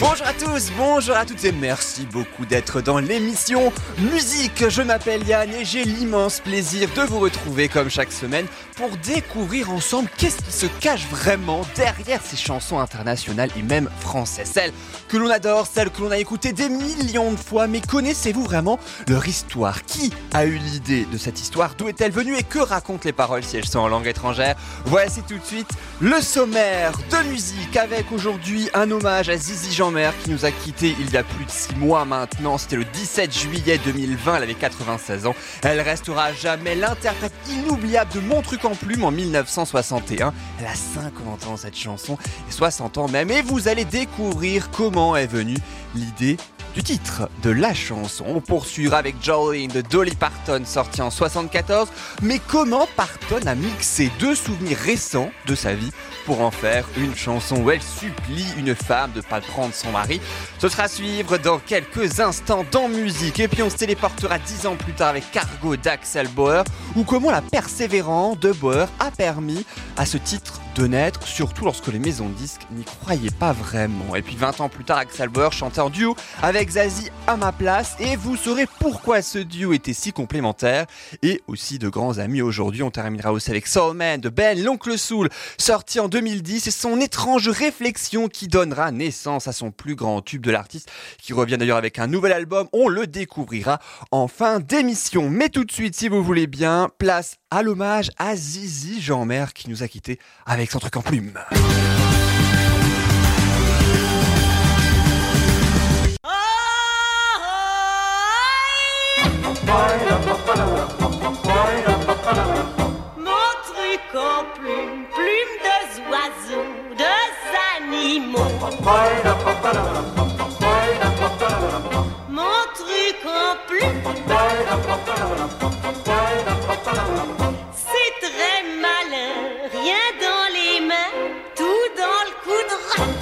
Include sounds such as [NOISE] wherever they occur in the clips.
Bonjour à tous, bonjour à toutes et merci beaucoup d'être dans l'émission Musique. Je m'appelle Yann et j'ai l'immense plaisir de vous retrouver comme chaque semaine pour découvrir ensemble qu'est-ce qui se cache vraiment derrière ces chansons internationales et même françaises. Celles que l'on adore, celles que l'on a écoutées des millions de fois, mais connaissez-vous vraiment leur histoire? Qui a eu l'idée de cette histoire? D'où est-elle venue et que racontent les paroles si elles sont en langue étrangère? Voici tout de suite le sommaire de musique avec aujourd'hui un hommage à Zizi Qui nous a quittés il y a plus de 6 mois maintenant. C'était le 17 juillet 2020, elle avait 96 ans. Elle restera jamais l'interprète inoubliable de Mon truc en plume en 1961. Elle a 50 ans cette chanson et 60 ans même. Et vous allez découvrir comment est venue l'idée du titre de la chanson. On poursuivra avec Jolene de Dolly Parton sorti en 74. Mais comment Parton a mixé deux souvenirs récents de sa vie pour en faire une chanson où elle supplie une femme de pas prendre son mari? Ce sera à suivre dans quelques instants dans musique. Et puis on se téléportera dix ans plus tard avec Cargo d'Axel Bauer ou comment la persévérance de Bauer a permis à ce titre de naître, surtout lorsque les maisons de disques n'y croyaient pas vraiment. Et puis 20 ans plus tard, Axel Bauer chantait en duo avec Zazie à ma place et vous saurez pourquoi ce duo était si complémentaire et aussi de grands amis aujourd'hui. On terminera aussi avec Soulman de Ben, l'oncle Soul, sorti en 2010 et son étrange réflexion qui donnera naissance à son plus grand tube de l'artiste qui revient d'ailleurs avec un nouvel album. On le découvrira en fin d'émission. Mais tout de suite, si vous voulez bien, place à l'hommage à Zizi Jeanmer qui nous a quittés avec son truc en plume. Mon truc en plume,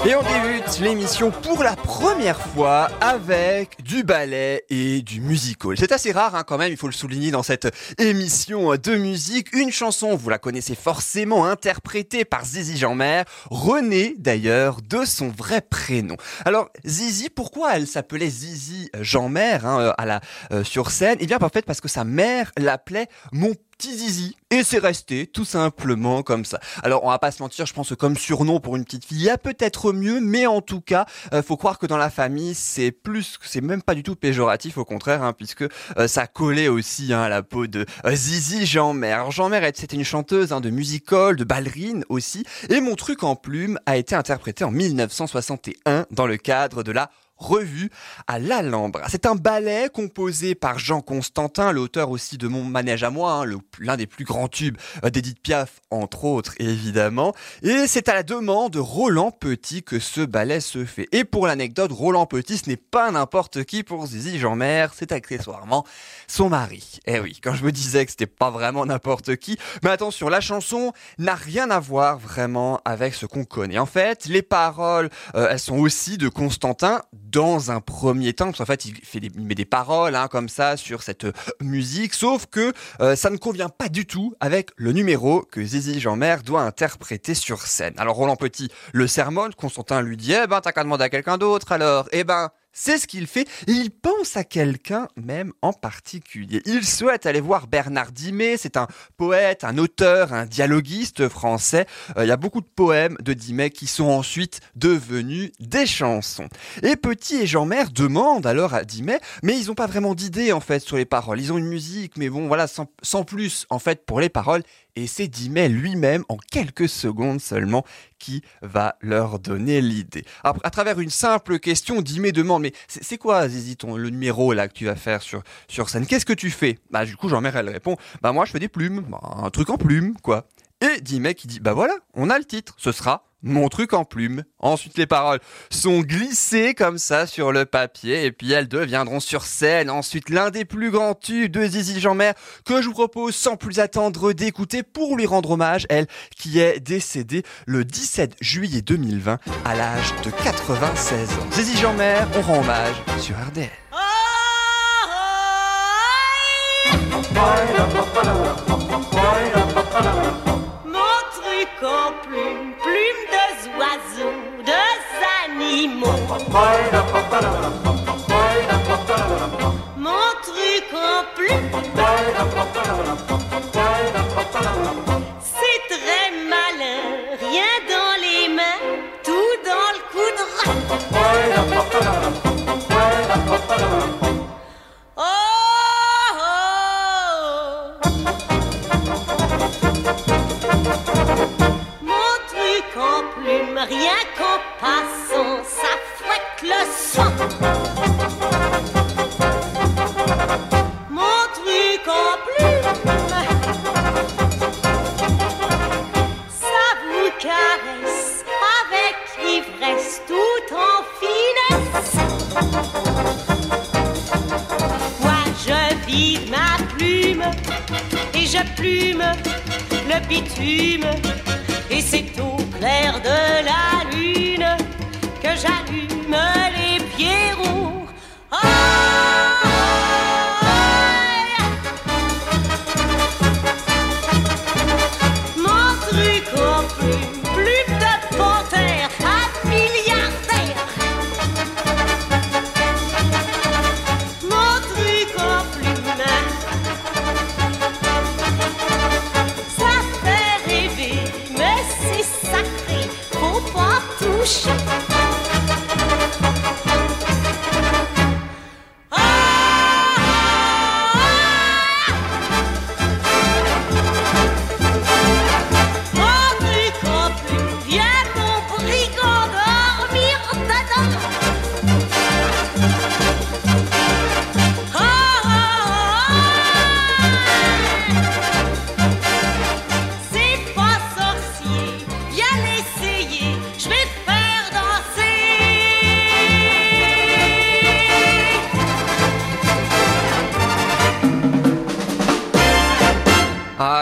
Et on débute l'émission pour la première fois avec du ballet et du musical. C'est assez rare hein, quand même, il faut le souligner dans cette émission de musique. Une chanson, vous la connaissez forcément, interprétée par Zizi Jeanmer, René d'ailleurs de son vrai prénom. Alors Zizi, pourquoi elle s'appelait Zizi Jeanmer hein, la, euh, sur scène? Eh bien en fait parce que sa mère l'appelait mon zizi et c'est resté tout simplement comme ça. Alors on va pas se mentir, je pense que comme surnom pour une petite fille, il y a peut-être mieux, mais en tout cas, euh, faut croire que dans la famille, c'est plus, c'est même pas du tout péjoratif, au contraire, hein, puisque euh, ça collait aussi hein, à la peau de euh, Zizi Jeanmer. Alors Jeanmer, c'était une chanteuse hein, de musical, de ballerine aussi, et mon truc en plume a été interprété en 1961 dans le cadre de la revue à l'Alhambra. C'est un ballet composé par Jean Constantin, l'auteur aussi de Mon manège à moi, hein, l'un des plus grands tubes euh, d'Edith Piaf, entre autres, évidemment. Et c'est à la demande de Roland Petit que ce ballet se fait. Et pour l'anecdote, Roland Petit, ce n'est pas n'importe qui pour Zizi Jeanmer, c'est accessoirement son mari. Eh oui, quand je me disais que c'était pas vraiment n'importe qui, mais attention, la chanson n'a rien à voir vraiment avec ce qu'on connaît. En fait, les paroles, euh, elles sont aussi de Constantin dans un premier temps, parce qu'en fait, il, fait des- met des paroles hein, comme ça sur cette euh, musique, sauf que euh, ça ne convient pas du tout avec le numéro que Zizi Jeanmer doit interpréter sur scène. Alors Roland Petit le sermonne, Constantin lui dit, eh ben t'as qu'à demander à quelqu'un d'autre alors, eh ben c'est ce qu'il fait il pense à quelqu'un même en particulier. Il souhaite aller voir Bernard Dimet, c'est un poète, un auteur, un dialoguiste français. Euh, Il y a beaucoup de poèmes de Dimet qui sont ensuite devenus des chansons. Et Petit et Jean-Mer demandent alors à Dimet, mais ils n'ont pas vraiment d'idée en fait sur les paroles. Ils ont une musique, mais bon voilà, sans, sans plus en fait pour les paroles. Et c'est Dimet lui-même, en quelques secondes seulement, qui va leur donner l'idée. À travers une simple question, Dimet demande, mais c'est quoi, Zizi, le numéro là que tu vas faire sur, sur scène? Qu'est-ce que tu fais? Bah du coup, Jean-Mer, elle répond, bah moi je fais des plumes, Bah, un truc en plumes, quoi. Et Dimet qui dit, bah voilà, on a le titre, ce sera mon truc en plume. Ensuite, les paroles sont glissées comme ça sur le papier et puis elles deviendront sur scène. Ensuite, l'un des plus grands tubes de Zizi Jeanmer que je vous propose sans plus attendre d'écouter pour lui rendre hommage, elle qui est décédée le 17 juillet 2020 à l'âge de 96 ans. Zizi Jeanmer, on rend hommage sur RDL. Oh, plume, plume de oiseaux, de animaux. Mon truc en plume,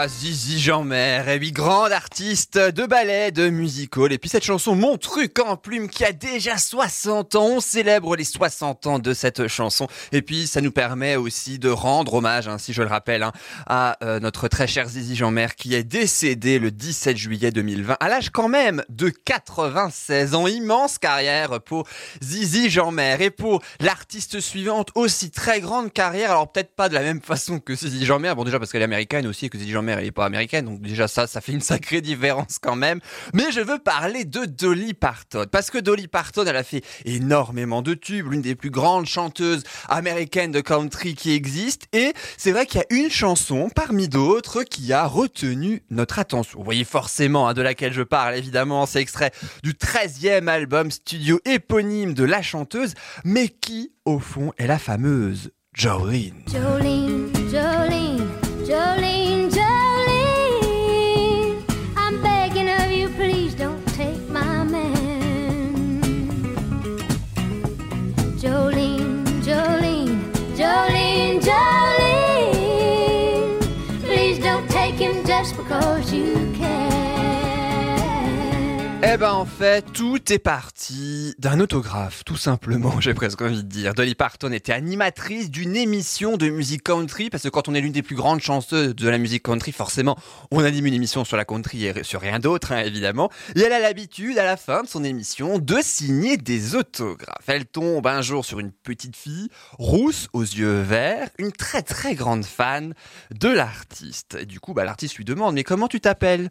Zizi Jean-Mer, et oui, grande artiste de ballet, de musical. Et puis cette chanson, Mon truc en plume, qui a déjà 60 ans. On célèbre les 60 ans de cette chanson. Et puis ça nous permet aussi de rendre hommage, hein, si je le rappelle, hein, à euh, notre très cher Zizi Jean-Mer, qui est décédé le 17 juillet 2020, à l'âge quand même de 96 ans. Immense carrière pour Zizi Jean-Mer. Et pour l'artiste suivante, aussi très grande carrière. Alors peut-être pas de la même façon que Zizi Jean-Mer. Bon déjà parce qu'elle est américaine aussi et que Zizi Jean-Mer elle est pas américaine. Donc déjà ça, ça fait une sacrée différence quand même. Mais je veux parler de Dolly Parton. Parce que Dolly Parton, elle a fait énormément de tubes. L'une des plus grandes chanteuses américaines de country qui existe. Et c'est vrai qu'il y a une chanson parmi d'autres qui a retenu notre attention. Vous voyez forcément hein, de laquelle je parle évidemment. C'est extrait du 13e album studio éponyme de la chanteuse. Mais qui, au fond, est la fameuse Jolene, Jolene, Jolene, Jolene. Just because you. Eh ben en fait, tout est parti d'un autographe, tout simplement, [LAUGHS] j'ai presque envie de dire. Dolly Parton était animatrice d'une émission de musique country, parce que quand on est l'une des plus grandes chanteuses de la musique country, forcément, on anime une émission sur la country et sur rien d'autre, hein, évidemment. Et elle a l'habitude, à la fin de son émission, de signer des autographes. Elle tombe un jour sur une petite fille, rousse, aux yeux verts, une très très grande fan de l'artiste. Et du coup, bah, l'artiste lui demande, mais comment tu t'appelles?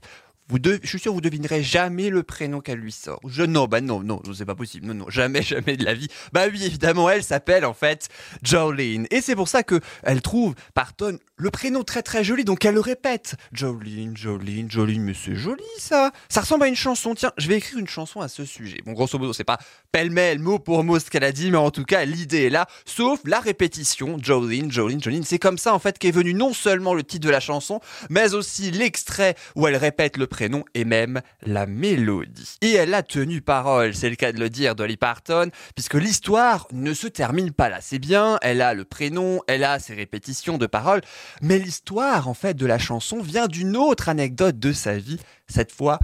Vous je suis sûr vous devinerez jamais le prénom qu'elle lui sort. Je non, bah non, non, c'est pas possible. Non, non, jamais, [LAUGHS] jamais de la vie. Bah oui, évidemment, elle s'appelle en fait Jolene. Et c'est pour ça que elle trouve Parton le prénom très très joli. Donc elle le répète. Jolene, Jolene, Jolene, mais c'est joli ça. Ça ressemble à une chanson. Tiens, je vais écrire une chanson à ce sujet. Bon, grosso modo, c'est pas pêle-mêle, mot pour mot ce qu'elle a dit, mais en tout cas, l'idée est là. Sauf la répétition. Jolene, Jolene, Jolene. C'est comme ça en fait qu'est venu non seulement le titre de la chanson, mais aussi l'extrait où elle répète le prénom et même la mélodie. Et elle a tenu parole, c'est le cas de le dire, Dolly Parton, puisque l'histoire ne se termine pas là. C'est bien, elle a le prénom, elle a ses répétitions de paroles, mais l'histoire en fait de la chanson vient d'une autre anecdote de sa vie, cette fois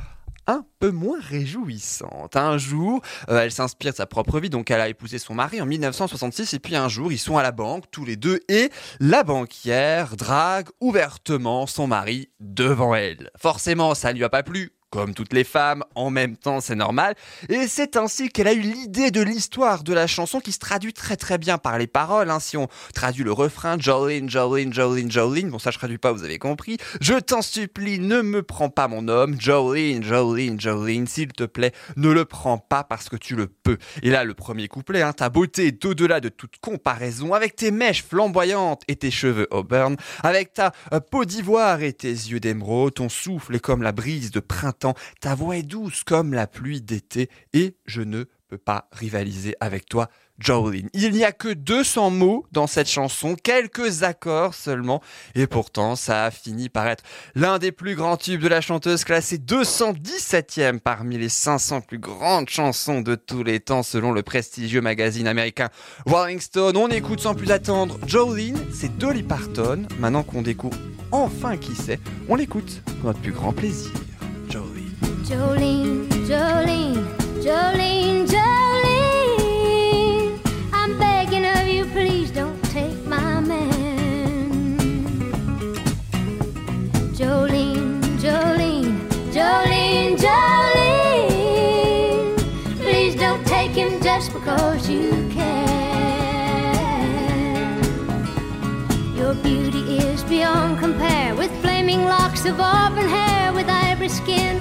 un peu moins réjouissante. Un jour, euh, elle s'inspire de sa propre vie, donc elle a épousé son mari en 1966, et puis un jour, ils sont à la banque, tous les deux, et la banquière drague ouvertement son mari devant elle. Forcément, ça lui a pas plu, comme toutes les femmes, en même temps c'est normal, et c'est ainsi qu'elle a eu l'idée de l'histoire de la chanson qui se traduit très très bien par les paroles, hein. si on traduit le refrain, Jolene, Jolene, Jolene, Jolene, bon ça je traduis pas, vous avez compris, je t'en supplie, ne me prends pas mon homme, Jolene, Jolene, Jolene, s'il te plaît, ne le prends pas parce que tu le peux. Et là le premier couplet, hein, ta beauté est au-delà de toute comparaison, avec tes mèches flamboyantes et tes cheveux auburn, avec ta euh, peau d'ivoire et tes yeux d'émeraude, ton souffle est comme la brise de printemps, ta voix est douce comme la pluie d'été, et je ne peux pas rivaliser avec toi, Jolene. Il n'y a que 200 mots dans cette chanson, quelques accords seulement, et pourtant ça a fini par être l'un des plus grands tubes de la chanteuse, classé 217e parmi les 500 plus grandes chansons de tous les temps selon le prestigieux magazine américain Rolling Stone. On écoute sans plus attendre Jolene, c'est Dolly Parton. Maintenant qu'on découvre enfin qui c'est, on l'écoute pour notre plus grand plaisir. Jolene. Jolene, Jolene, Jolene. I'm begging of you, please don't take my man. Jolene, Jolene, Jolene, Jolene. Please don't take him just because you can. Your beauty is beyond compare with flaming locks of auburn hair, with ivory skin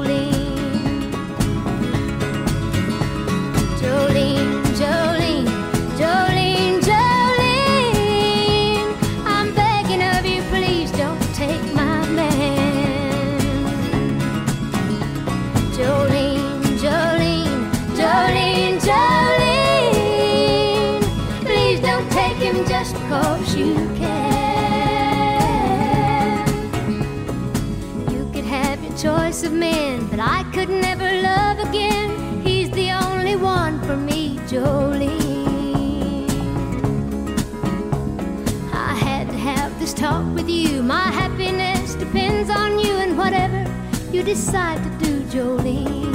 With you. My happiness depends on you and whatever you decide to do. Jolene,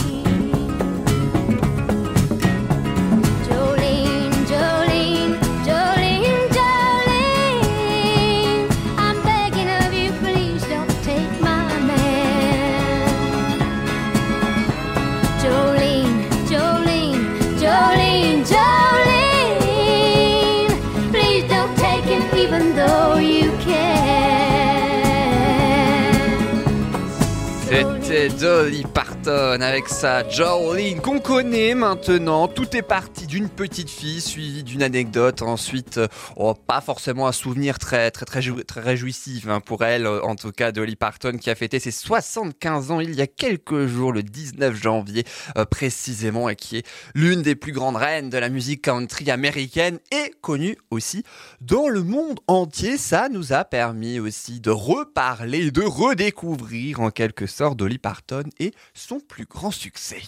Avec sa Jolene qu'on connaît maintenant. Tout est parti d'une petite fille suivie d'une anecdote. Ensuite, euh, oh, pas forcément un souvenir très très très, très réjouissif hein, pour elle. euh, En tout cas, Dolly Parton qui a fêté ses 75 ans il y a quelques jours, le 19 janvier euh, précisément, et qui est l'une des plus grandes reines de la musique country américaine et connue aussi dans le monde entier. Ça nous a permis aussi de reparler, de redécouvrir en quelque sorte Dolly Parton et son plus grand succès.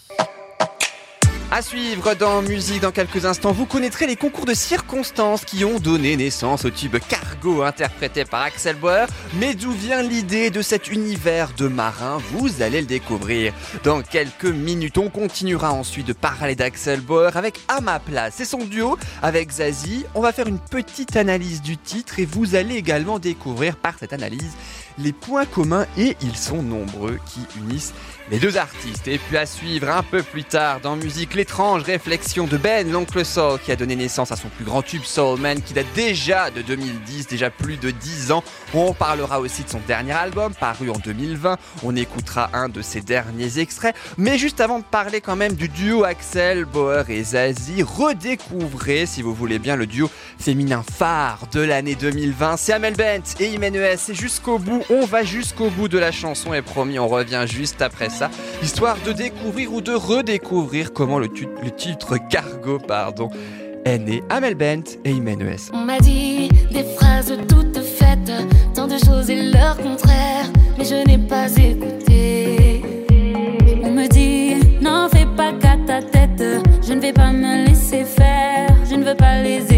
À suivre dans musique dans quelques instants, vous connaîtrez les concours de circonstances qui ont donné naissance au tube Cargo interprété par Axel Bauer. Mais d'où vient l'idée de cet univers de marin Vous allez le découvrir dans quelques minutes. On continuera ensuite de parler d'Axel Bauer avec À et son duo avec Zazie. On va faire une petite analyse du titre et vous allez également découvrir par cette analyse les points communs et ils sont nombreux qui unissent les deux artistes. Et puis à suivre un peu plus tard dans musique, l'étrange réflexion de Ben, l'oncle Soul, qui a donné naissance à son plus grand tube Soul Man, qui date déjà de 2010, déjà plus de 10 ans. On parlera aussi de son dernier album, paru en 2020. On écoutera un de ses derniers extraits. Mais juste avant de parler quand même du duo Axel, Bauer et Zazie, redécouvrez, si vous voulez bien, le duo féminin phare de l'année 2020. C'est Amel Bent et Imenes. C'est jusqu'au bout, on va jusqu'au bout de la chanson et promis, on revient juste après ça, histoire de découvrir ou de redécouvrir comment le, le titre Cargo, pardon, est né. Amel Bent et Imenes. On m'a dit des phrases toutes faites, tant de choses et leur contraire, mais je n'ai pas écouté. On me dit, n'en fais pas qu'à ta tête, je ne vais pas me laisser faire, je ne veux pas les écouter.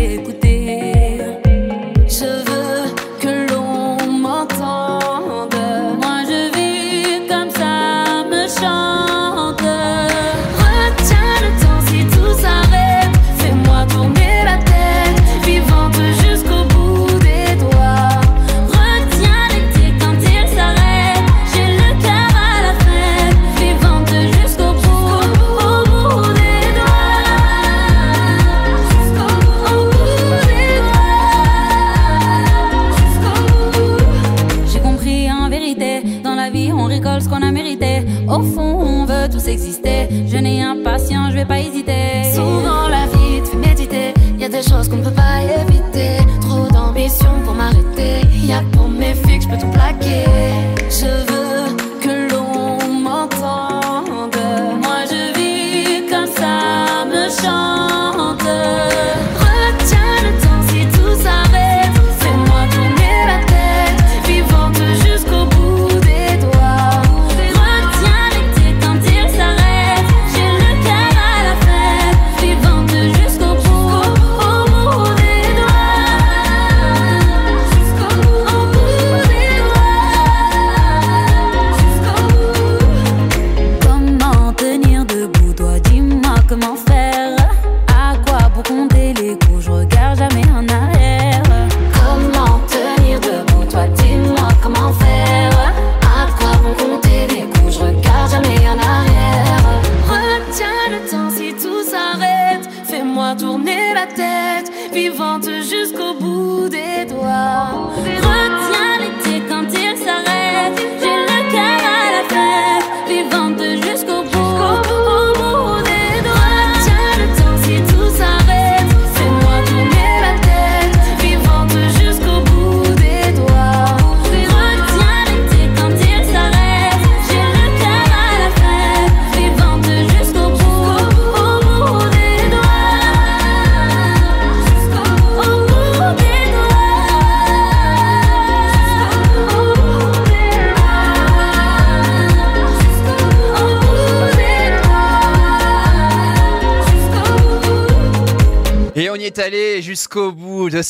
Des choses qu'on peut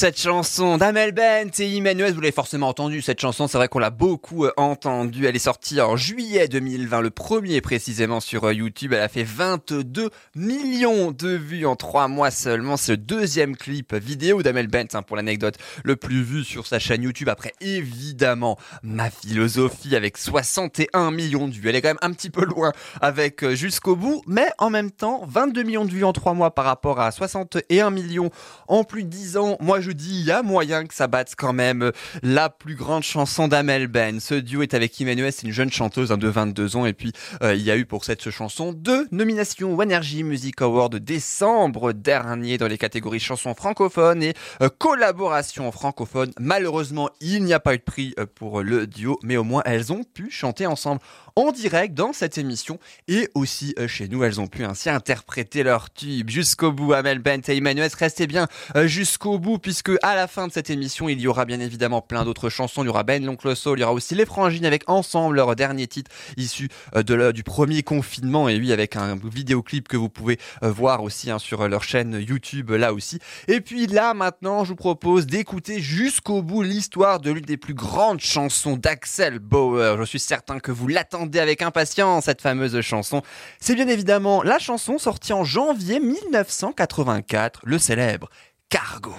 cette chanson d'Amel Bent et Emmanuel. Vous l'avez forcément entendu cette chanson, c'est vrai qu'on l'a beaucoup euh, entendue. Elle est sortie en juillet 2020, le premier précisément sur euh, YouTube. Elle a fait 22 millions de vues en trois mois seulement. C'est le deuxième clip vidéo d'Amel Bent, hein, pour l'anecdote, le plus vu sur sa chaîne YouTube. Après, évidemment, ma philosophie avec 61 millions de vues. Elle est quand même un petit peu loin avec euh, jusqu'au bout, mais en même temps, 22 millions de vues en 3 mois par rapport à 61 millions en plus de 10 ans. Moi, je il y a moyen que ça batte quand même euh, la plus grande chanson d'Amel Ben. Ce duo est avec Emmanuel, c'est une jeune chanteuse hein, de 22 ans, et puis euh, il y a eu pour cette chanson deux nominations au Energy Music Award décembre dernier dans les catégories chansons francophones et euh, collaboration francophone. Malheureusement, il n'y a pas eu de prix pour le duo, mais au moins elles ont pu chanter ensemble en direct dans cette émission et aussi euh, chez nous. Elles ont pu ainsi interpréter leur tube jusqu'au bout. Amel Bent et Emmanuel, restez bien euh, jusqu'au bout puisque à la fin de cette émission, il y aura bien évidemment plein d'autres chansons. Il y aura Ben l'oncle Soul, il y aura aussi les Frangines avec ensemble leur dernier titre issu euh, de du premier confinement et oui avec un vidéoclip que vous pouvez voir aussi hein, sur leur chaîne YouTube là aussi. Et puis là maintenant, je vous propose d'écouter jusqu'au bout l'histoire de l'une des plus grandes chansons d'Axel Bauer. Je suis certain que vous l'attendez avec impatience cette fameuse chanson. C'est bien évidemment la chanson sortie en janvier 1984, le célèbre Cargo.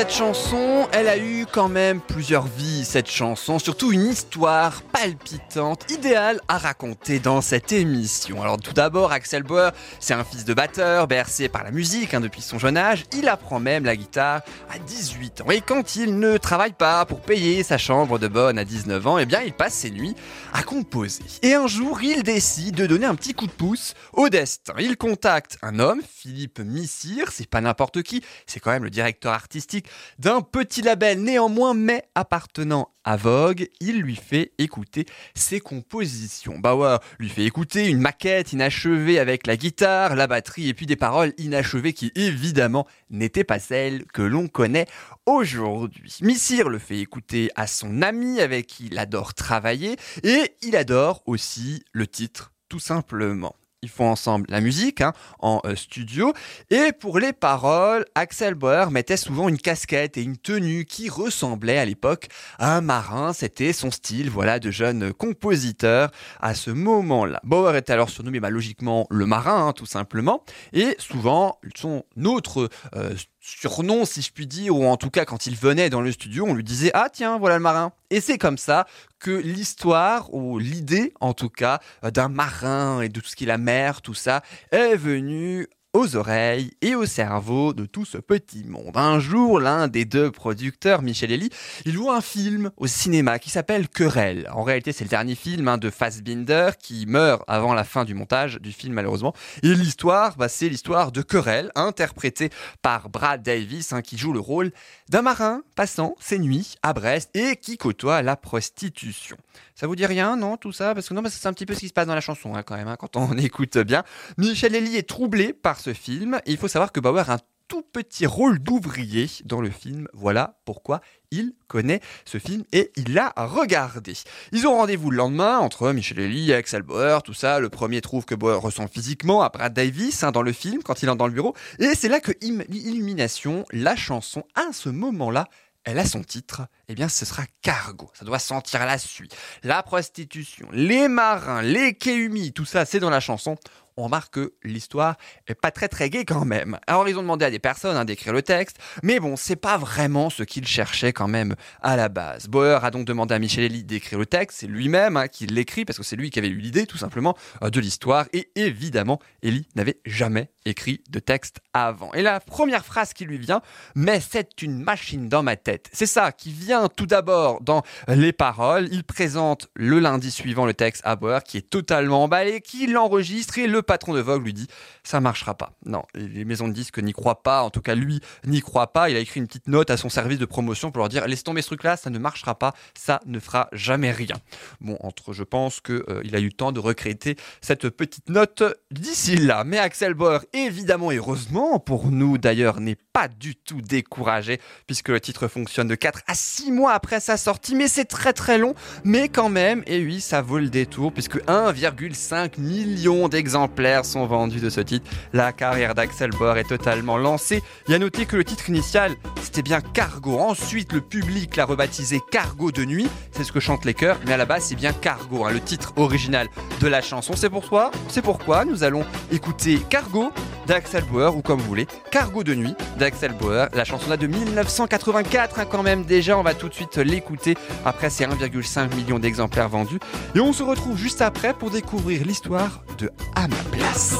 Cette chanson, elle a eu quand même plusieurs vies, cette chanson, surtout une histoire palpitante, idéale à raconter dans cette émission. Alors tout d'abord, Axel Bauer, c'est un fils de batteur, bercé par la musique hein, depuis son jeune âge, il apprend même la guitare à 18 ans. Et quand il ne travaille pas pour payer sa chambre de bonne à 19 ans, eh bien il passe ses nuits à composer. Et un jour, il décide de donner un petit coup de pouce au destin. Il contacte un homme, Philippe Missire, c'est pas n'importe qui, c'est quand même le directeur artistique d'un petit label néanmoins mais appartenant à Vogue, il lui fait écouter ses compositions. Bauer lui fait écouter une maquette inachevée avec la guitare, la batterie et puis des paroles inachevées qui évidemment n'étaient pas celles que l'on connaît aujourd'hui. Missire le fait écouter à son ami avec qui il adore travailler et il adore aussi le titre tout simplement. Ils font ensemble la musique hein, en euh, studio. Et pour les paroles, Axel Bauer mettait souvent une casquette et une tenue qui ressemblaient à l'époque à un marin. C'était son style, voilà, de jeune compositeur à ce moment-là. Bauer est alors surnommé bah, logiquement le marin, hein, tout simplement. Et souvent, son autre euh, surnom, si je puis dire, ou en tout cas quand il venait dans le studio, on lui disait Ah tiens, voilà le marin. Et c'est comme ça que l'histoire, ou l'idée en tout cas, euh, d'un marin et de tout ce qui est la mer, tout ça, est venue aux oreilles et au cerveau de tout ce petit monde. Un jour, l'un des deux producteurs, Michel Elie, il voit un film au cinéma qui s'appelle Querelle. En réalité, c'est le dernier film hein, de Fassbinder qui meurt avant la fin du montage du film, malheureusement. Et l'histoire, bah, c'est l'histoire de Querelle, interprétée par Brad Davis, hein, qui joue le rôle d'un marin passant ses nuits à Brest et qui côtoie la prostitution. Ça vous dit rien, non, tout ça? Parce que non, c'est un petit peu ce qui se passe dans la chanson, hein, quand même, quand on [LAUGHS] écoute bien. Michel Elie est troublé par ce film. Il faut savoir que Bauer a un tout petit rôle d'ouvrier dans le film. Voilà pourquoi il connaît ce film et il l'a regardé. Ils ont rendez-vous le lendemain entre Michel Elie Axel Bauer, tout ça. Le premier trouve que Bauer ressemble physiquement à Brad Davis hein, dans le film quand il entre dans le bureau. Et c'est là que Illumination, la chanson, à ce moment-là, elle a son titre, eh bien ce sera Cargo. Ça doit sentir la suie. La prostitution, les marins, les quais humides, tout ça c'est dans la chanson. On remarque que l'histoire est pas très très gaie quand même. Alors ils ont demandé à des personnes hein, d'écrire le texte, mais bon, c'est pas vraiment ce qu'ils cherchaient quand même à la base. Bauer a donc demandé à Michel Elie d'écrire le texte, c'est lui-même hein, qui l'écrit parce que c'est lui qui avait eu l'idée tout simplement euh, de l'histoire et évidemment Elie n'avait jamais écrit de texte avant. Et la première phrase qui lui vient, mais c'est une machine dans ma tête. C'est ça qui vient tout d'abord dans les paroles. Il présente le lundi suivant le texte à Bauer qui est totalement emballé, qui l'enregistre et le patron de Vogue lui dit ça marchera pas. Non, les maisons de disques n'y croient pas, en tout cas lui n'y croit pas. Il a écrit une petite note à son service de promotion pour leur dire laisse tomber ce truc là, ça ne marchera pas, ça ne fera jamais rien. Bon, entre je pense que euh, il a eu le temps de recréer cette petite note d'ici là. Mais Axel Bauer, évidemment et heureusement pour nous d'ailleurs, n'est pas du tout découragé puisque le titre fonctionne de 4 à 6 mois après sa sortie, mais c'est très très long, mais quand même, et oui, ça vaut le détour puisque 1,5 million d'exemplaires sont vendus de ce titre. La carrière d'Axel Bauer est totalement lancée. Il y a noté que le titre initial, c'était bien Cargo. Ensuite, le public l'a rebaptisé Cargo de nuit, c'est ce que chantent les chœurs, mais à la base, c'est bien Cargo, hein, le titre original de la chanson. C'est pourquoi, c'est pourquoi nous allons écouter Cargo d'Axel Bauer, ou comme vous voulez, Cargo de nuit d'Axel Bauer. La chanson date de 1984 hein, quand même déjà, on va tout de suite l'écouter. Après ces 1,5 million d'exemplaires vendus. Et on se retrouve juste après pour découvrir l'histoire de À ma place.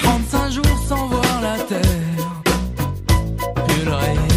35 jours sans voir la terre. Puis l'oreiller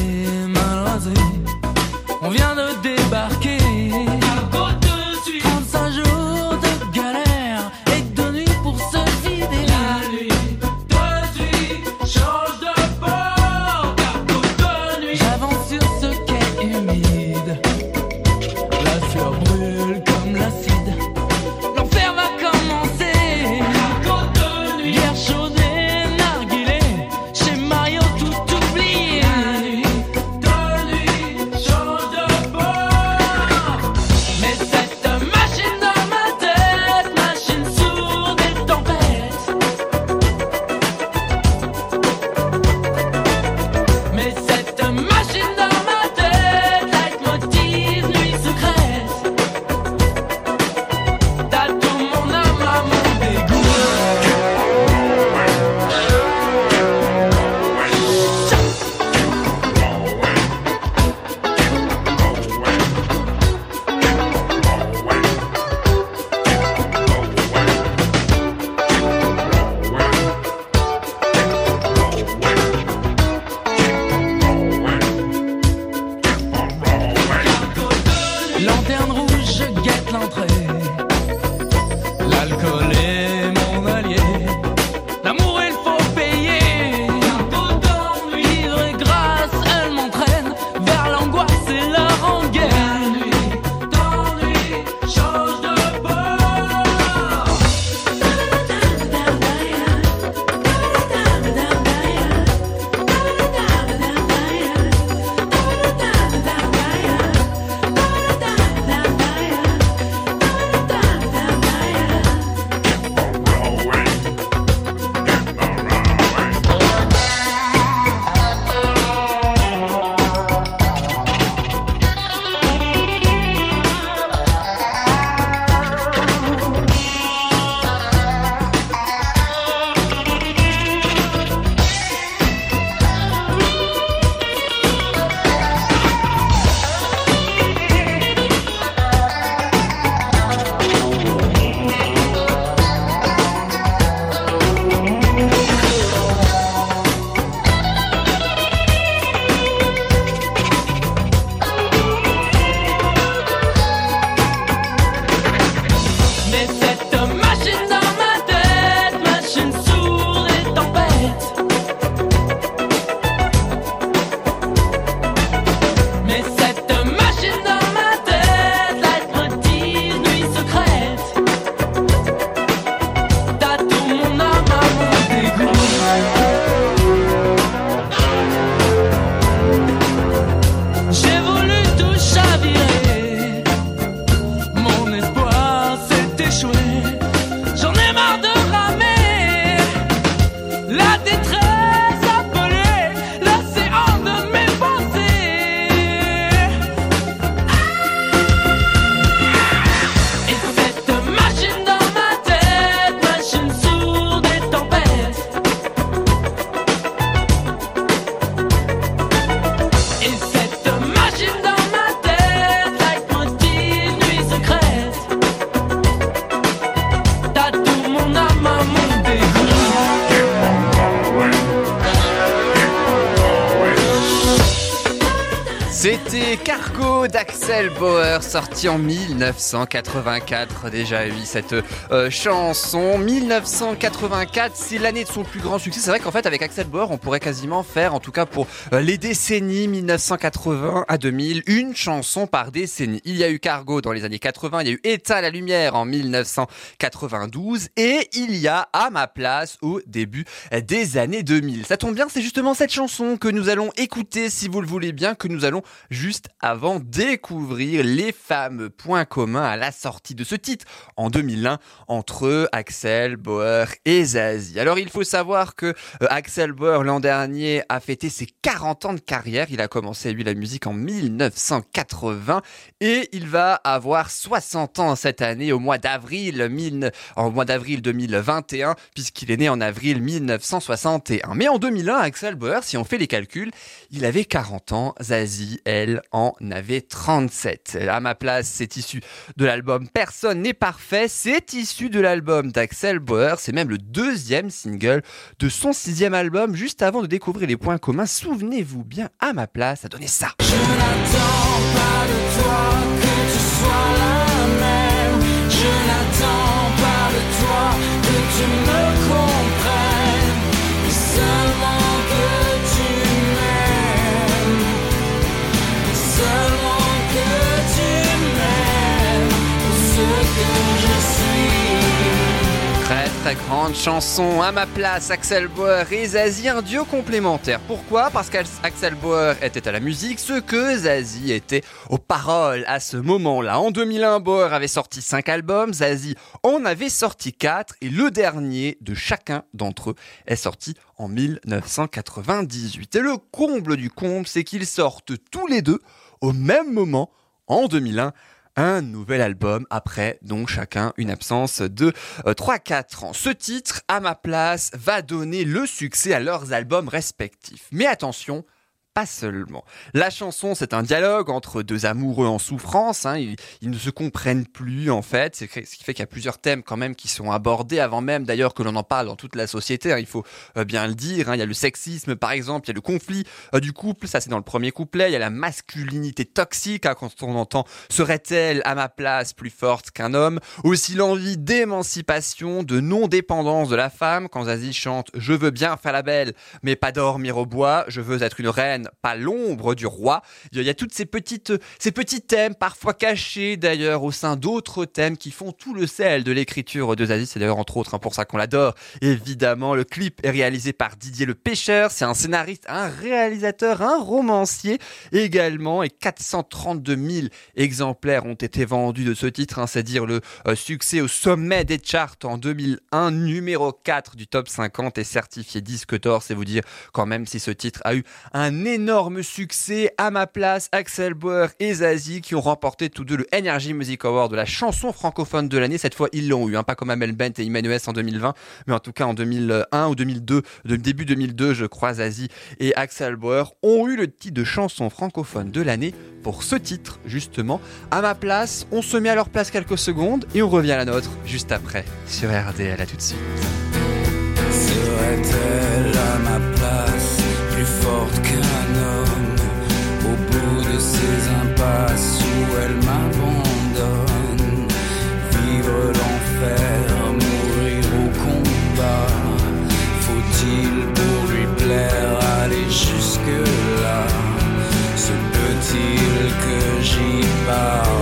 Sorti en 1984. Déjà oui, cette euh, chanson. 1984, c'est l'année de son plus grand succès. C'est vrai qu'en fait, avec Axel Bauer, on pourrait quasiment faire, en tout cas pour euh, les décennies 1980 à 2000, une chanson par décennie. Il y a eu Cargo dans les années 80, il y a eu Éteint la lumière en 1992 et il y a À ma place au début des années 2000. Ça tombe bien, c'est justement cette chanson que nous allons écouter, si vous le voulez bien, que nous allons juste avant découvrir les fameux points communs à la sortie de ce titre en 2001 entre Axel Bauer et Zazie. Alors il faut savoir que euh, Axel Bauer l'an dernier a fêté ses 40 ans de carrière. Il a commencé lui la musique en 1980 et il va avoir 60 ans cette année au mois d'avril 1000 en mois d'avril 2021 puisqu'il est né en avril 1961. Mais en 2001 Axel Bauer, si on fait les calculs, il avait 40 ans, Zazie elle en avait 37. À ma place, c'est issu de l'album Personne n'est parfait. C'est issu de l'album d'Axel Bauer. C'est même le deuxième single de son sixième album. Juste avant de découvrir les points communs, souvenez-vous bien, à ma place, ça donnait ça. Très grande chanson à ma place, Axel Bauer et Zazie, un duo complémentaire. Pourquoi? Parce qu'Axel Bauer était à la musique, ce que Zazie était aux paroles à ce moment-là. En 2001, Bauer avait sorti 5 albums, Zazie en avait sorti 4 et le dernier de chacun d'entre eux est sorti en 1998. Et le comble du comble, c'est qu'ils sortent tous les deux au même moment en 2001 un nouvel album après donc chacun une absence de euh, 3-4 ans. Ce titre, à ma place, va donner le succès à leurs albums respectifs. Mais attention, pas seulement. La chanson, c'est un dialogue entre deux amoureux en souffrance. hein. Ils, ne se comprennent plus, en fait. Ce qui fait qu'il y a plusieurs thèmes quand même qui sont abordés avant même, d'ailleurs, que l'on en parle dans toute la société. hein. Il faut euh, bien le dire. hein. Il y a le sexisme, par exemple. Il y a le conflit euh, du couple. Ça, c'est dans le premier couplet. Il y a la masculinité toxique. quand on entend serait-elle à ma place plus forte qu'un homme? Aussi l'envie d'émancipation, de non-dépendance de la femme. Quand Zazie chante Je veux bien faire la belle, mais pas dormir au bois. Je veux être une reine, pas l'ombre du roi. Il y a toutes ces petites, ces petits thèmes, parfois cachés d'ailleurs au sein d'autres thèmes qui font tout le sel de l'écriture de Zazie. C'est d'ailleurs entre autres hein, pour ça qu'on l'adore. Évidemment, le clip est réalisé par Didier Le Pêcheur. C'est un scénariste, un réalisateur, un romancier également. Et 432 000 exemplaires ont été vendus de ce titre. hein. C'est dire le euh, succès au sommet des charts en 2001, numéro 4 du top 50 et certifié disque d'or. C'est vous dire quand même si ce titre a eu un énorme succès. À ma place, Axel Bauer et Zazie qui ont remporté tous deux le Energy Music Award de la chanson francophone de l'année. Cette fois, ils l'ont eu, hein, pas comme Amel Bent et Emmanuel en 2020, mais en tout cas en 2001 ou 2002, de début 2002, je crois, Zazie et Axel Bauer ont eu le titre de chanson francophone de l'année pour ce titre, justement. À ma place, on se met à leur place quelques secondes et on revient à la nôtre juste après sur RDL. À tout de suite. Serait-elle à ma place plus forte qu'un où elle m'abandonne. Vivre l'enfer, mourir au combat. Faut-il pour lui plaire aller jusque-là? Se peut-il que j'y parle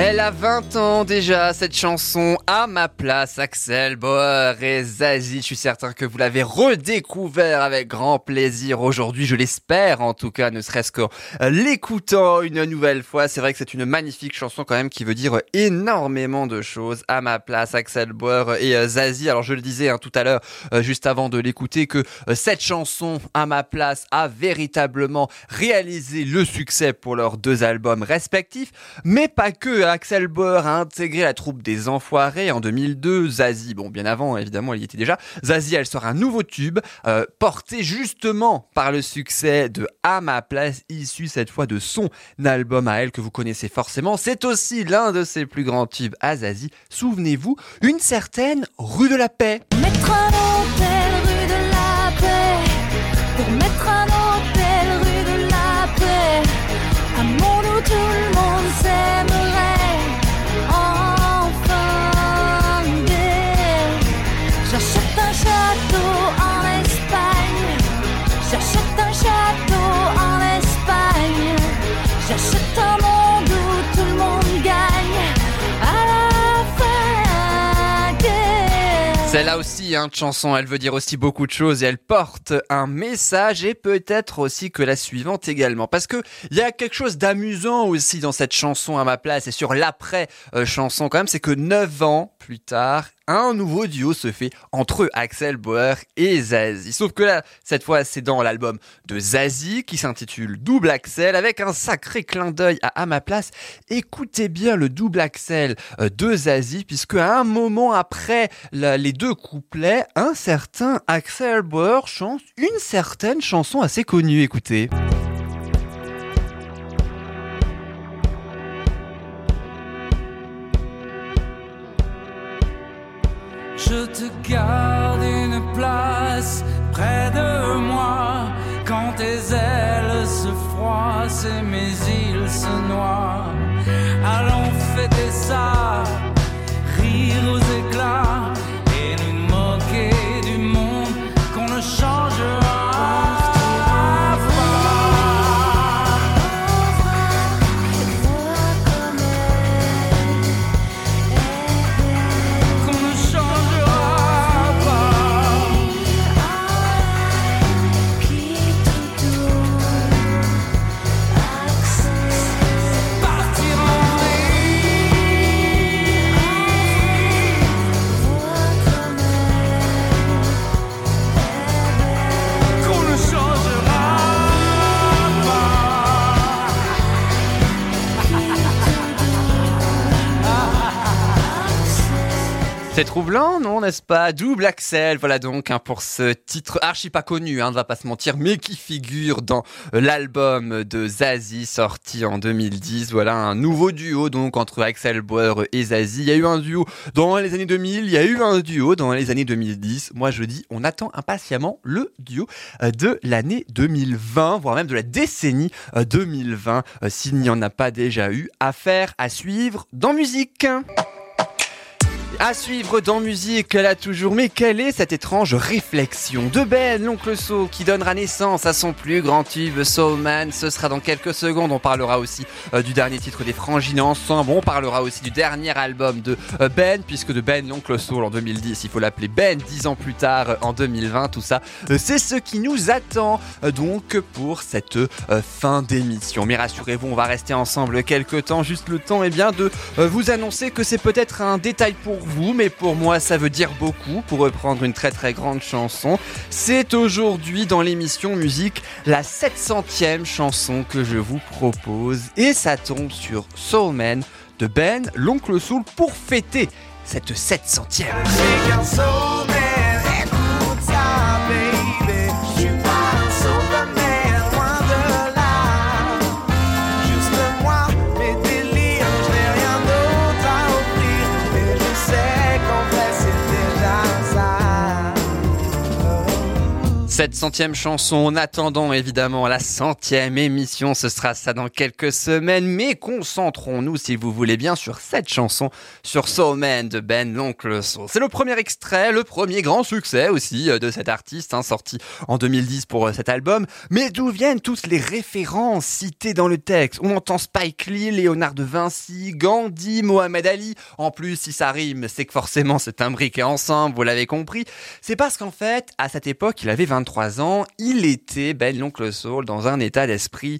Elle a 20 ans déjà, cette chanson à ma place, Axel Bauer et Zazie. Je suis certain que vous l'avez redécouvert avec grand plaisir aujourd'hui, je l'espère en tout cas, ne serait-ce que euh, l'écoutant une nouvelle fois. C'est vrai que c'est une magnifique chanson quand même qui veut dire énormément de choses. À ma place, Axel Bauer et euh, Zazie. Alors je le disais hein, tout à l'heure, euh, juste avant de l'écouter, que cette chanson à ma place a véritablement réalisé le succès pour leurs deux albums respectifs. Mais pas que, Axel Bauer a intégré la troupe des Enfoirés en 2002, Zazie, bon bien avant évidemment elle y était déjà, Zazie elle sort un nouveau tube, euh, porté justement par le succès de À ma place, issu cette fois de son album à elle que vous connaissez forcément, c'est aussi l'un de ses plus grands tubes à Zazie, souvenez-vous, une certaine Rue de la Paix. Mettre un hôtel rue de la paix. Pour mettre un aussi, hein, chanson, elle veut dire aussi beaucoup de choses et elle porte un message et peut-être aussi que la suivante également. Parce que il y a quelque chose d'amusant aussi dans cette chanson à ma place et sur l'après euh, quand même, c'est que 9 ans plus tard, un nouveau duo se fait entre Axel Bauer et Zazie. Sauf que là, cette fois, c'est dans l'album de Zazie qui s'intitule Double Axel avec un sacré clin d'œil à ma place. Écoutez bien le double Axel euh, de Zazie puisque à un moment après les deux couplets, un certain Axel Bauer chante une certaine chanson assez connue. Écoutez. Te garde une place près de moi quand tes ailes se froissent et mes îles se noient. Allons fêter ça, C'est troublant, non, n'est-ce pas? Double Axel, voilà donc hein, pour ce titre archi pas connu, hein, ne va pas se mentir, mais qui figure dans euh, l'album de Zazie sorti en 2010. Voilà un nouveau duo donc entre Axel Bauer et Zazie. Il y a eu un duo dans les années 2000, il y a eu un duo dans les années 2010. Moi je dis, on attend impatiemment le duo euh, de l'année 2020, voire même de la décennie euh, 2020, euh, s'il n'y en a pas déjà eu. Affaire à suivre dans musique. À suivre dans musique, elle a toujours. Mais quelle est cette étrange réflexion de Ben, l'oncle So, qui donnera naissance à son plus grand tube, Soul Man Ce sera dans quelques secondes. On parlera aussi euh, du dernier titre des Frangines ensemble. On parlera aussi du dernier album de euh, Ben, puisque de Ben, l'oncle Soul en 2010, il faut l'appeler Ben dix ans plus tard euh, en 2020. Tout ça, c'est ce qui nous attend donc pour cette fin d'émission. Mais rassurez-vous, on va rester ensemble quelques temps, juste le temps, et bien de vous annoncer que c'est peut-être un détail pour vous, mais pour moi ça veut dire beaucoup, pour reprendre une très très grande chanson. C'est aujourd'hui dans l'émission musique la 700e chanson que je vous propose, et ça tombe sur Soul Man de Ben, l'oncle Soul, pour fêter cette 700e. Cette centième chanson, en attendant évidemment la centième émission, ce sera ça dans quelques semaines, mais concentrons-nous, si vous voulez bien, sur cette chanson, sur Soul Man de Ben l'Oncle Soul. C'est le premier extrait, le premier grand succès aussi euh, de cet artiste, hein, sorti en 2010 pour euh, cet album. Mais d'où viennent toutes les références citées dans le texte? On entend Spike Lee, Léonard de Vinci, Gandhi, Mohamed Ali. En plus, si ça rime, c'est que forcément c'est imbriqué ensemble, vous l'avez compris. C'est parce qu'en fait, à cette époque, il avait 23 ans, il était, Ben l'oncle Soul, dans un état d'esprit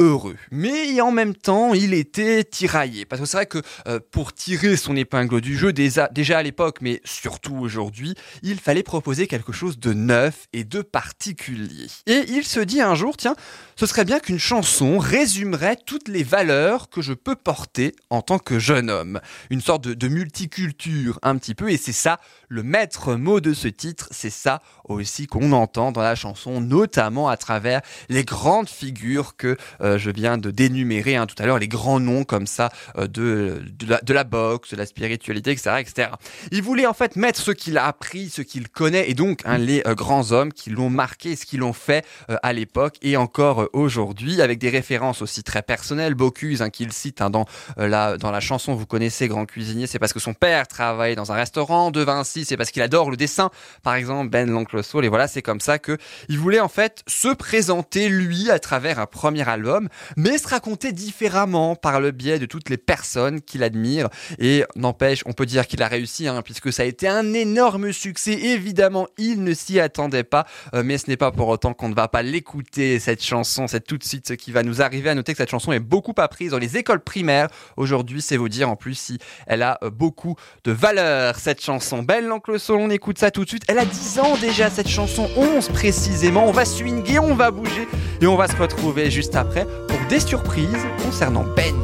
heureux. Mais en même temps, il était tiraillé. Parce que c'est vrai que euh, pour tirer son épingle du jeu, déjà à l'époque, mais surtout aujourd'hui, il fallait proposer quelque chose de neuf et de particulier. Et il se dit un jour, tiens, ce serait bien qu'une chanson résumerait toutes les valeurs que je peux porter en tant que jeune homme. Une sorte de, multiculture, un petit peu, et c'est ça le maître mot de ce titre, c'est ça aussi qu'on entend dans la chanson, notamment à travers les grandes figures que euh, je viens de dénumérer hein, tout à l'heure, les grands noms comme ça euh, de, de, la, boxe, de la spiritualité, etc.. Il voulait en fait mettre ce qu'il a appris, ce qu'il connaît, et donc hein, les euh, grands hommes qui l'ont marqué, ce qu'ils l'ont fait à l'époque et encore aujourd'hui, avec des références aussi très personnelles. Bocuse, hein, qu'il cite hein, dans, euh, la, dans la chanson, vous connaissez Grand Cuisinier, c'est parce que son père travaille dans un restaurant. De Vinci, c'est parce qu'il adore le dessin, par exemple, Ben l'oncle Saul. Et voilà, c'est comme ça que il voulait en fait se présenter lui à travers un premier album, mais se raconter différemment par le biais de toutes les personnes qu'il admire. Et n'empêche, on peut dire qu'il a réussi, hein, puisque ça a été un énorme succès. Évidemment, il ne s'y attendait pas, euh, mais ce n'est pas pour autant qu'on ne va pas l'écouter, cette chanson. C'est tout de suite ce qui va nous arriver. À noter que cette chanson est beaucoup apprise dans les écoles primaires. Aujourd'hui, c'est vous dire en plus si elle a euh, beaucoup de valeur, cette chanson. Belle l'oncle on écoute ça tout de suite. Elle a 10 ans déjà, cette chanson, 11 précisément. On va swinguer, on va bouger et on va se retrouver juste après pour des surprises concernant Ben.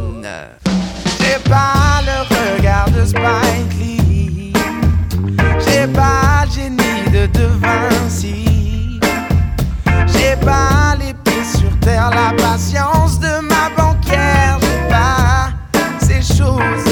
J'ai pas le regard de Spike Lee. J'ai pas le génie de. J'ai pas les terre, la patience de ma banquière. J'ai pas ces choses-là.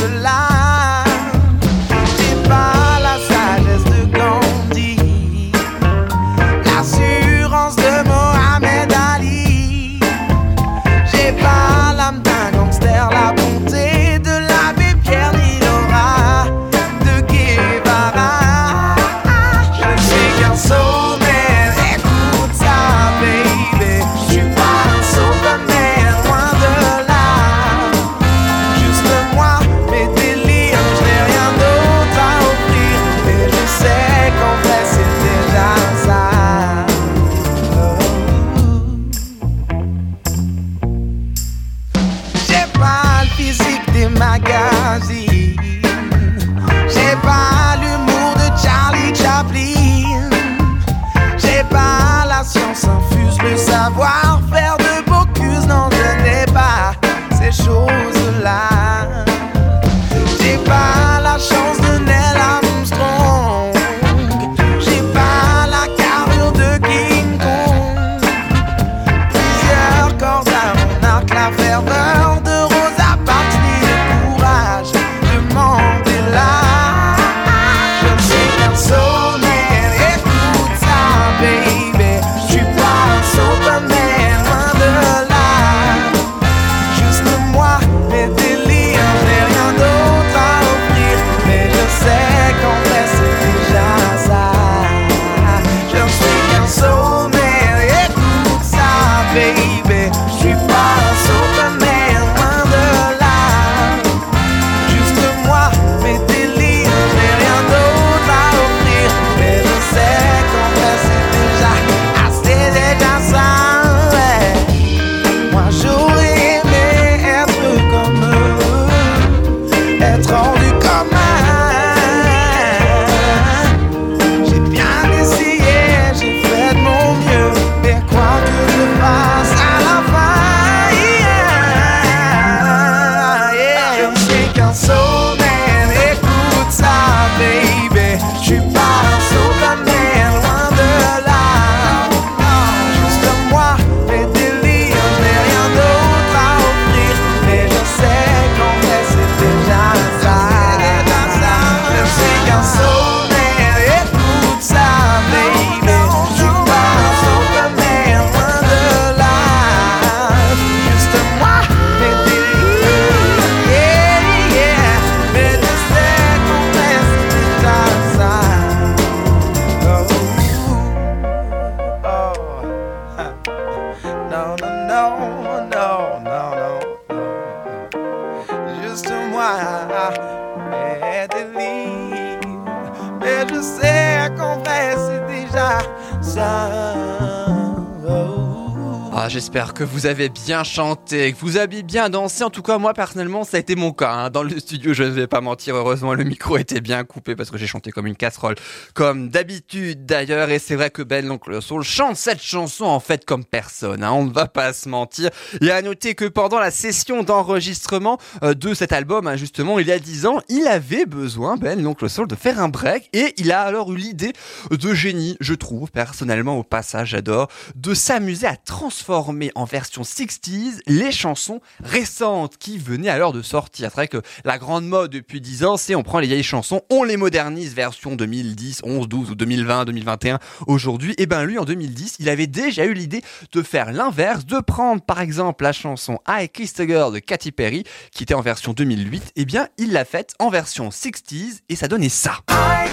J'espère que vous avez bien chanté, que vous avez bien dansé. En tout cas, moi, personnellement, ça a été mon cas. hein. Dans le studio, je ne vais pas mentir. Heureusement, le micro était bien coupé parce que j'ai chanté comme une casserole. Comme d'habitude, d'ailleurs. Et c'est vrai que Ben, l'oncle Soul, chante cette chanson, en fait, comme personne. hein. On ne va pas se mentir. Et à noter que pendant la session d'enregistrement euh, de cet album, hein, justement, il y a 10 ans, il avait besoin, Ben, l'oncle Soul, de faire un break. Et il a alors eu l'idée de génie, je trouve, personnellement, au passage, j'adore, de s'amuser à transformer en version 60s les chansons récentes qui venaient alors de sortir. C'est vrai que la grande mode depuis 10 ans, c'est on prend les vieilles chansons, on les modernise version 2010, 11, 12 ou 2020, 2021 aujourd'hui. Et ben lui, en 2010, il avait déjà eu l'idée de faire l'inverse, de prendre par exemple la chanson I Kissed a Girl de Katy Perry, qui était en version 2008. Et bien, il l'a faite en version 60s et ça donnait ça. I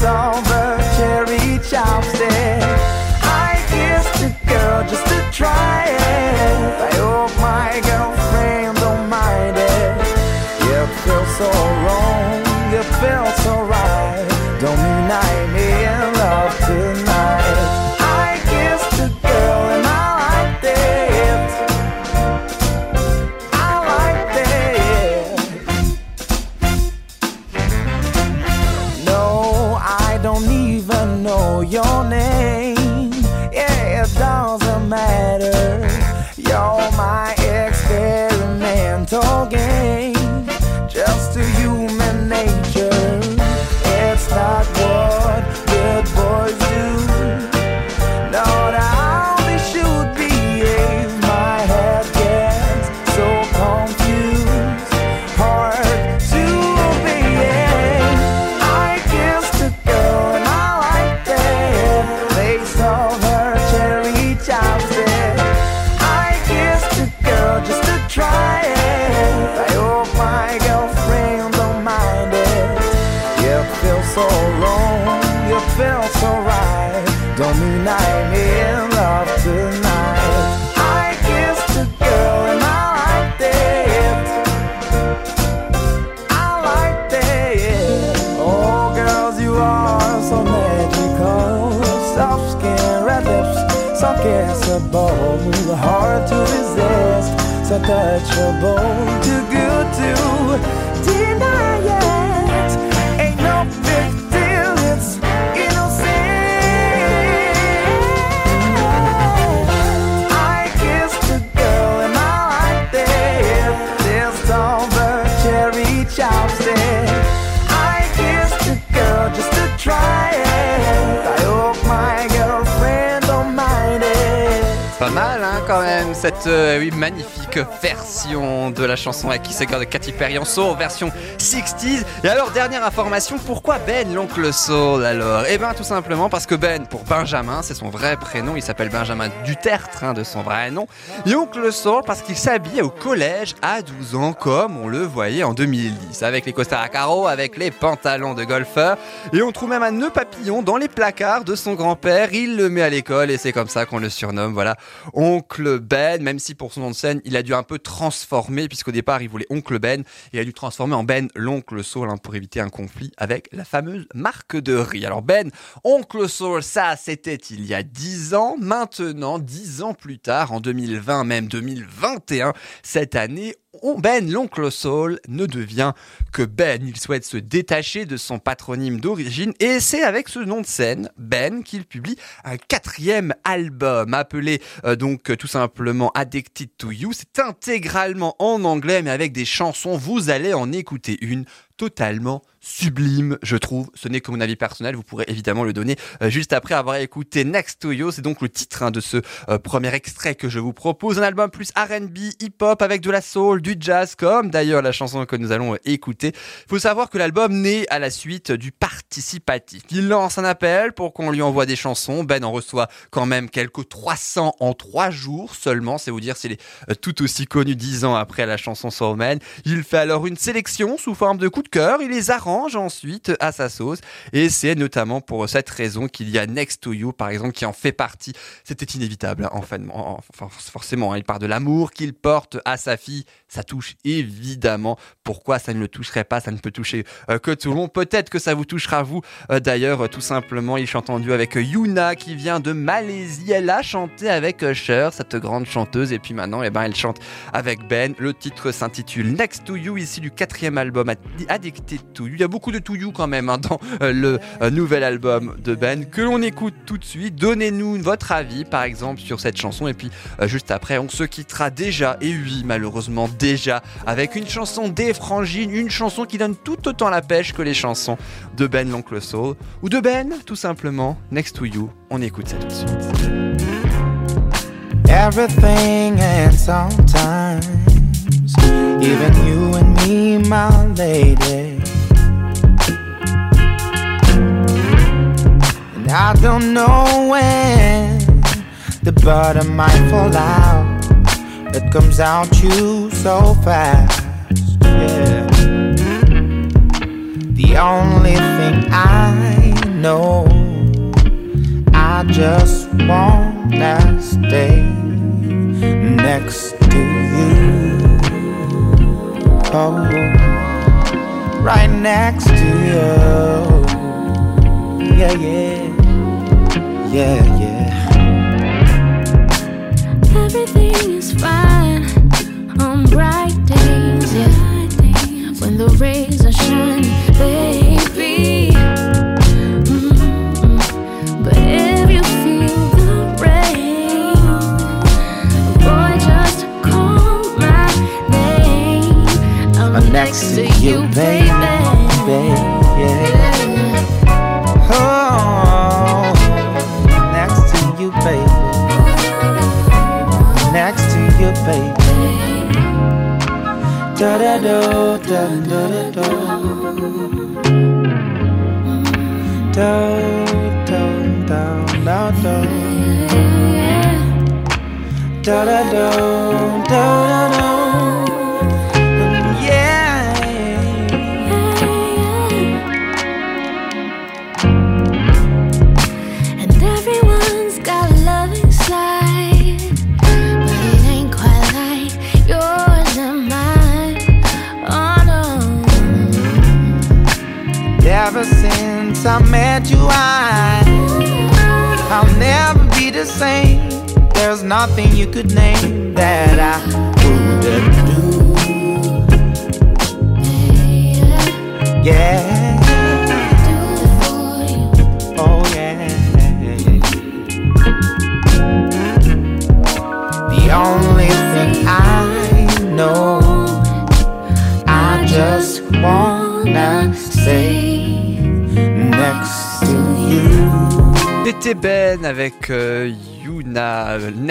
girl cette euh, magnifique version de la chanson avec Kiss Girl de Katy Perry en version 60s. Et alors, dernière information, pourquoi Ben l'oncle soul alors? Eh bien, tout simplement parce que Ben, pour Benjamin, c'est son vrai prénom, il s'appelle Benjamin Dutertre hein, de son vrai nom. Et oncle soul parce qu'il s'habillait au collège à 12 ans, comme on le voyait en 2010, avec les costards à carreaux, avec les pantalons de golfeur. Et on trouve même un nœud papillon dans les placards de son grand-père. Il le met à l'école et c'est comme ça qu'on le surnomme. Voilà, Oncle Ben, même si pour son nom de scène, il a dû un peu transformer, puisqu'au départ, il voulait Oncle Ben. Il a dû transformer en Ben l'Oncle Soul hein, pour éviter un conflit avec la fameuse marque de riz. Alors Ben, Oncle Soul, ça, c'était il y a 10 ans. Maintenant, 10 ans plus tard, en 2020, même 2021, cette année, Ben, l'oncle Soul, ne devient que Ben. Il souhaite se détacher de son patronyme d'origine et c'est avec ce nom de scène, Ben, qu'il publie un quatrième album appelé euh, donc tout simplement Addicted to You. C'est intégralement en anglais mais avec des chansons. Vous allez en écouter une totalement sublime, je trouve. Ce n'est que mon avis personnel, vous pourrez évidemment le donner euh, juste après avoir écouté Next to You. C'est donc le titre hein, de ce euh, premier extrait que je vous propose. Un album plus R&B, hip-hop avec de la soul, du jazz, comme d'ailleurs la chanson que nous allons euh, écouter. Il faut savoir que l'album naît à la suite du participatif. Il lance un appel pour qu'on lui envoie des chansons. Ben en reçoit quand même quelques 300 en 3 jours seulement. C'est vous dire s'il est tout aussi connu 10 ans après la chanson Man. Il fait alors une sélection sous forme de coup de cœur. Il les arrange ensuite à sa sauce. Et c'est notamment pour cette raison qu'il y a Next to You, par exemple, qui en fait partie. C'était inévitable, hein, en fait, en- en- forcément. hein. Il part de l'amour qu'il porte à sa fille. Ça touche évidemment. Pourquoi ça ne le toucherait pas? Ça ne peut toucher euh, que tout le monde. Peut-être que ça vous touchera vous. Euh, D'ailleurs, tout simplement, il chante en duo avec euh, Yuna qui vient de Malaisie. Elle a chanté avec Cher, cette grande chanteuse. Et puis maintenant, eh ben, elle chante avec Ben. Le titre s'intitule Next to You, ici du quatrième album Ad- Addicted to You. Beaucoup de to you quand même hein, dans euh, le euh, nouvel album de Ben que l'on écoute tout de suite. Donnez-nous votre avis, par exemple, sur cette chanson. Et puis, euh, juste après, on se quittera déjà, et oui, malheureusement déjà, avec une chanson des Frangines, une chanson qui donne tout autant la pêche que les chansons de Ben l'Oncle Soul, ou de Ben, tout simplement, Next to You. On écoute ça tout de suite. Everything and sometimes, even you and me, my. I don't know when the butter might fall out. It comes out you so fast, yeah. The only thing I know I just wanna stay next to you. Oh, right next to you. Yeah, yeah, yeah, yeah. Everything is fine on bright days, yeah. When the rays are shining, baby. Mm, But if you feel the rain, boy, just call my name. I'm, I'm next to you, baby, baby. good name.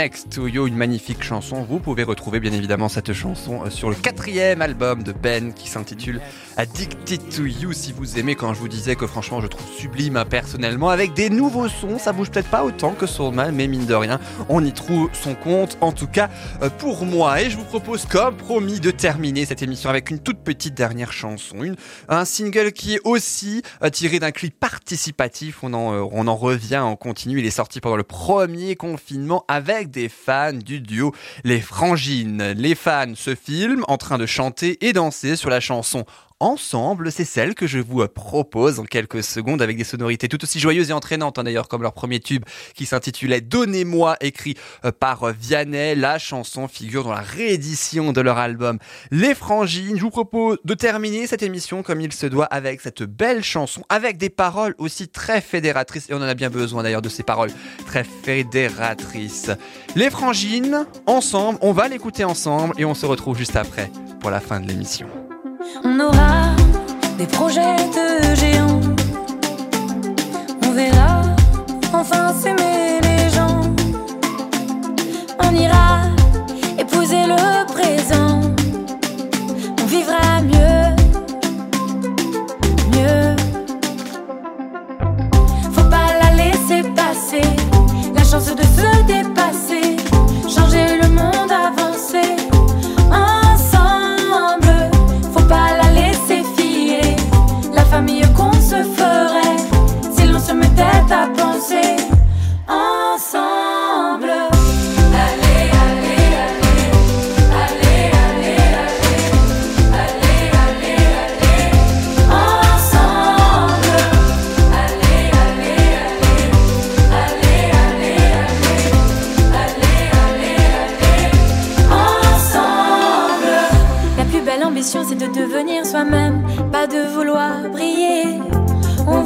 Next to You, une magnifique chanson. Vous pouvez retrouver bien évidemment cette chanson euh, sur le quatrième album de Ben qui s'intitule Addicted to You. Si vous aimez, quand je vous disais que franchement je trouve sublime hein, personnellement, avec des nouveaux sons, ça bouge peut-être pas autant que Soulman, mais mine de rien, on y trouve son compte. En tout cas euh, pour moi. Et je vous propose comme promis de terminer cette émission avec une toute petite dernière chanson, un single qui est aussi euh, tiré d'un clip participatif. On en, on en revient, on continue. Il est sorti pendant le premier confinement avec des fans du duo Les Frangines. Les fans se filment en train de chanter et danser sur la chanson ensemble. C'est celle que je vous propose en quelques secondes avec des sonorités tout aussi joyeuses et entraînantes, hein, d'ailleurs, comme leur premier tube qui s'intitulait Donnez-moi, écrit euh, par euh, Vianney. La chanson figure dans la réédition de leur album Les Frangines. Je vous propose de terminer cette émission comme il se doit avec cette belle chanson, avec des paroles aussi très fédératrices. Et on en a bien besoin d'ailleurs de ces paroles très fédératrices. Les Frangines, ensemble, on va l'écouter ensemble et on se retrouve juste après pour la fin de l'émission. On aura des projets de géants. On verra enfin s'aimer les gens. On ira épouser le présent. On vivra mieux, mieux. Faut pas la laisser passer. La chance de se dépasser.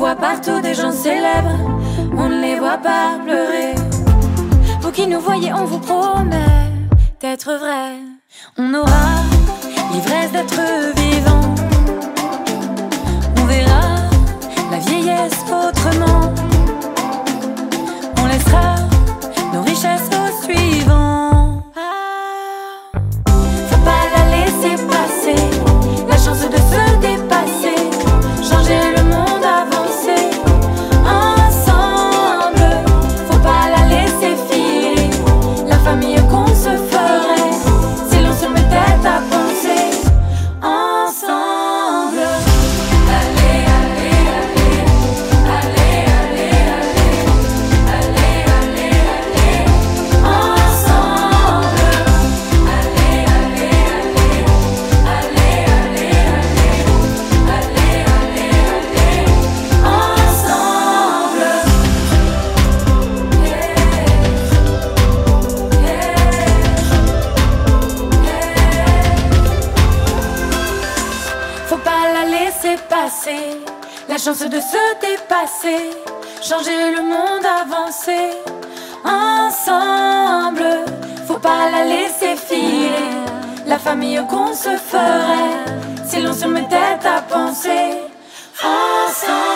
Voit partout des gens célèbres, on ne les voit pas pleurer. Vous qui nous voyez, on vous promet d'être vrai. On aura l'ivresse d'être vivant. On verra la vieillesse autrement. On laissera nos richesses aux suivants. Ah. Faut pas la laisser passer, la chance de se dépasser, de se dépasser, changer le monde, avancer ensemble. Faut pas la laisser filer, la famille qu'on se ferait si l'on se mettait à penser ensemble.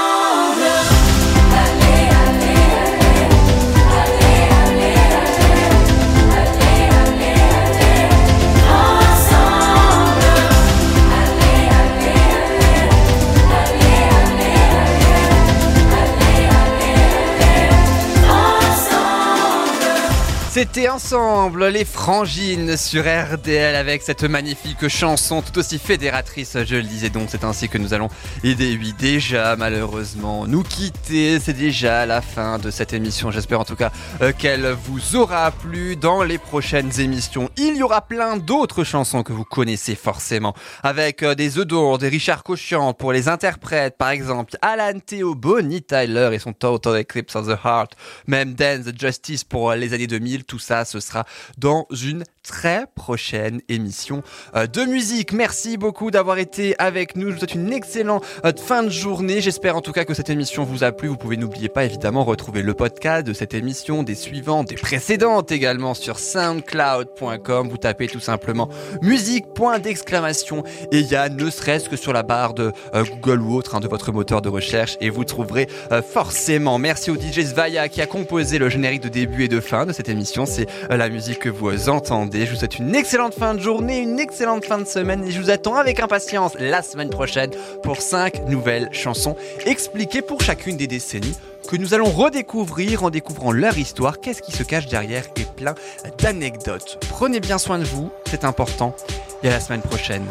C'était ensemble les frangines sur RDL avec cette magnifique chanson tout aussi fédératrice, je le disais donc, c'est ainsi que nous allons aider oui déjà malheureusement nous quitter, c'est déjà la fin de cette émission, j'espère en tout cas euh, qu'elle vous aura plu. Dans les prochaines émissions. Il y aura plein d'autres chansons que vous connaissez forcément avec euh, des œufs d'or, des Richard Cochian pour les interprètes. Par exemple Alan Theo, Bonnie Tyler et son Total Eclipse of the Heart, même Dance the Justice pour les années 2000 Tout ça, ce sera dans une très prochaine émission euh, de musique. Merci beaucoup d'avoir été avec nous. Je vous souhaite une excellente euh, fin de journée. J'espère en tout cas que cette émission vous a plu. Vous pouvez n'oubliez pas évidemment retrouver le podcast de cette émission, des suivantes, des précédentes également sur soundcloud.com. Vous tapez tout simplement musique point d'exclamation et il y a ne serait-ce que sur la barre de euh, Google ou autre hein, de votre moteur de recherche et vous trouverez forcément. Merci au DJ Svaya qui a composé le générique de début et de fin de cette émission. C'est euh, la musique que vous entendez. Je vous souhaite une excellente fin de journée, une excellente fin de semaine et je vous attends avec impatience la semaine prochaine pour 5 nouvelles chansons expliquées pour chacune des décennies que nous allons redécouvrir en découvrant leur histoire, qu'est-ce qui se cache derrière et plein d'anecdotes. Prenez bien soin de vous, c'est important. Et à la semaine prochaine,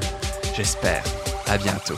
j'espère. À bientôt.